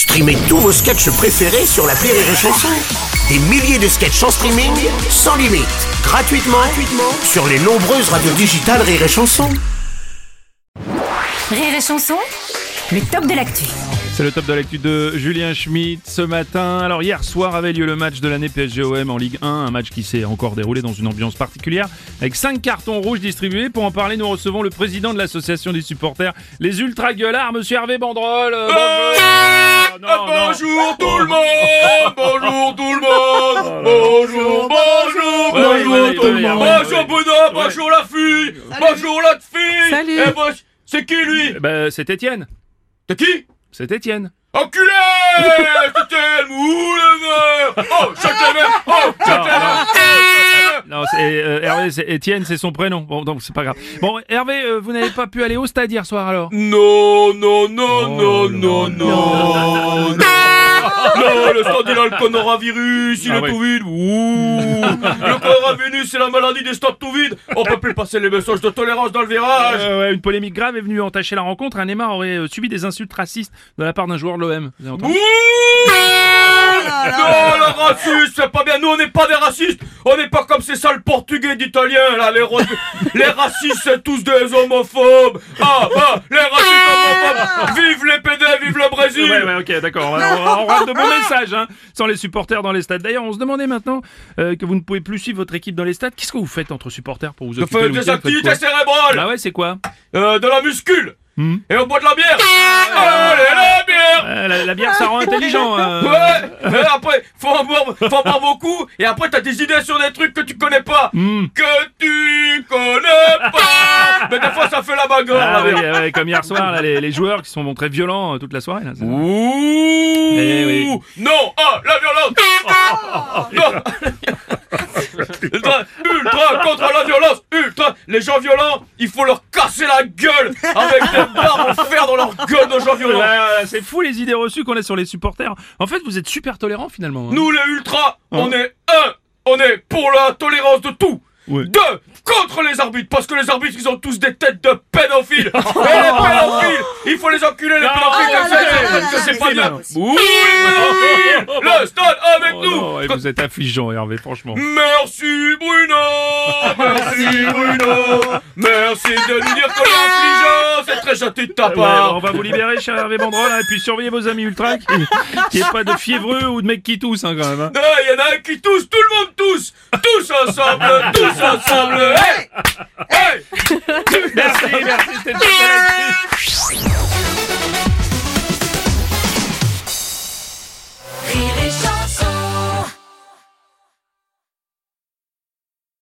Streamez tous vos sketchs préférés sur la Rire et Chanson. Des milliers de sketchs en streaming, sans limite, gratuitement, gratuitement sur les nombreuses radios digitales Rire et Chanson. Rire et chanson, le top de l'actu. C'est le top de l'actu de Julien Schmidt ce matin. Alors hier soir avait lieu le match de l'année PSG-OM en Ligue 1, un match qui s'est encore déroulé dans une ambiance particulière avec cinq cartons rouges distribués. Pour en parler, nous recevons le président de l'association des supporters, les Ultra Gueulards, monsieur Hervé Bandrol. Euh, bonjour. Non, non. Bonjour tout le monde Bonjour tout le monde Bonjour, bonjour, bonjour ouais, tout le monde Bonjour. Bruno, bonjour la fille Bonjour l'autre fille Salut. Eh c'est qui lui? Eh ben, c'est Étienne. T'es qui? C'est Étienne. Enculé C'était le moule Oh, chante les mains Oh, chante les mains Oh, chante les mains Non, c'est euh, Hervé, c'est Étienne, c'est son prénom. Bon, donc c'est pas grave. Bon, Hervé, euh, vous n'avez pas pu aller au stade hier soir alors? Non, non, non, Oh non, non, non, non. Non, le stade il a le coronavirus, il Ah est oui. tout vide. Ouh. Le coronavirus, c'est la maladie des stades tout vides. On peut plus passer les messages de tolérance dans le virage. Euh, ouais, une polémique grave est venue entacher la rencontre. Un Neymar aurait euh, subi des insultes racistes de la part d'un joueur de l'OM. Vous avez entendu? Ouh. Non, le racisme, c'est pas bien. Nous, on n'est pas des racistes. On n'est pas comme ces sales portugais d'italiens, là. Les, ro- les racistes, c'est tous des homophobes. Ah, ah, les racistes homophobes. Vive les PD, vive le Brésil. Ouais, ouais, ok, d'accord. On, va- on rate de bons messages, hein, sans les supporters dans les stades. D'ailleurs, on se demandait maintenant euh, que vous ne pouvez plus suivre votre équipe dans les stades. Qu'est-ce que vous faites entre supporters pour vous Je occuper fais le des Faites activités cérébrales. Ah ouais, c'est quoi Euh, de la muscule. Hmm. Et on boit de la bière. Allez, la bière. Euh, la, la bière, ça rend intelligent. euh. Ouais. Et après, faut en boire, faut en boire beaucoup. Et après, t'as des idées sur des trucs que tu connais pas. Hmm. Que tu connais pas. Mais des fois, ça fait la bagarre, Ah la oui, bière. ouais, comme hier soir, là, les, les joueurs qui sont montrés violents euh, toute la soirée. Là, Ouh. Eh oui. Non. Ah, la violence. non. ultra, ultra contre la violence. Ultra. Les gens violents, il faut leur casser la gueule avec des barres en fer dans leur gueule de gens violents. ouais, c'est fou les idées reçues qu'on a sur les supporters. En fait, vous êtes super tolérants finalement. hein. Nous les ultras, on est un, on est pour la tolérance de tout. Ouais. Deux, contre les arbitres, parce que les arbitres ils ont tous des têtes de pédophiles. Et les pédophiles, il faut les enculer les pédophiles oh là là c'est- là pas bien. là. Stade avec Oh nous. non, ouais, vous êtes affligeant, Hervé, franchement. Merci Bruno, merci Bruno, merci de nous dire qu'on est affligeant, c'est très gentil de ta Ouais, part. on va vous libérer, cher Hervé Bandrol, hein, et puis surveillez vos amis ultra, qui- qu'il n'y ait pas de fiévreux ou de mecs qui toussent, hein, quand même. hein. Ah, Il y en a un qui tousse, tout le monde tousse Tous ensemble, tous ensemble Hey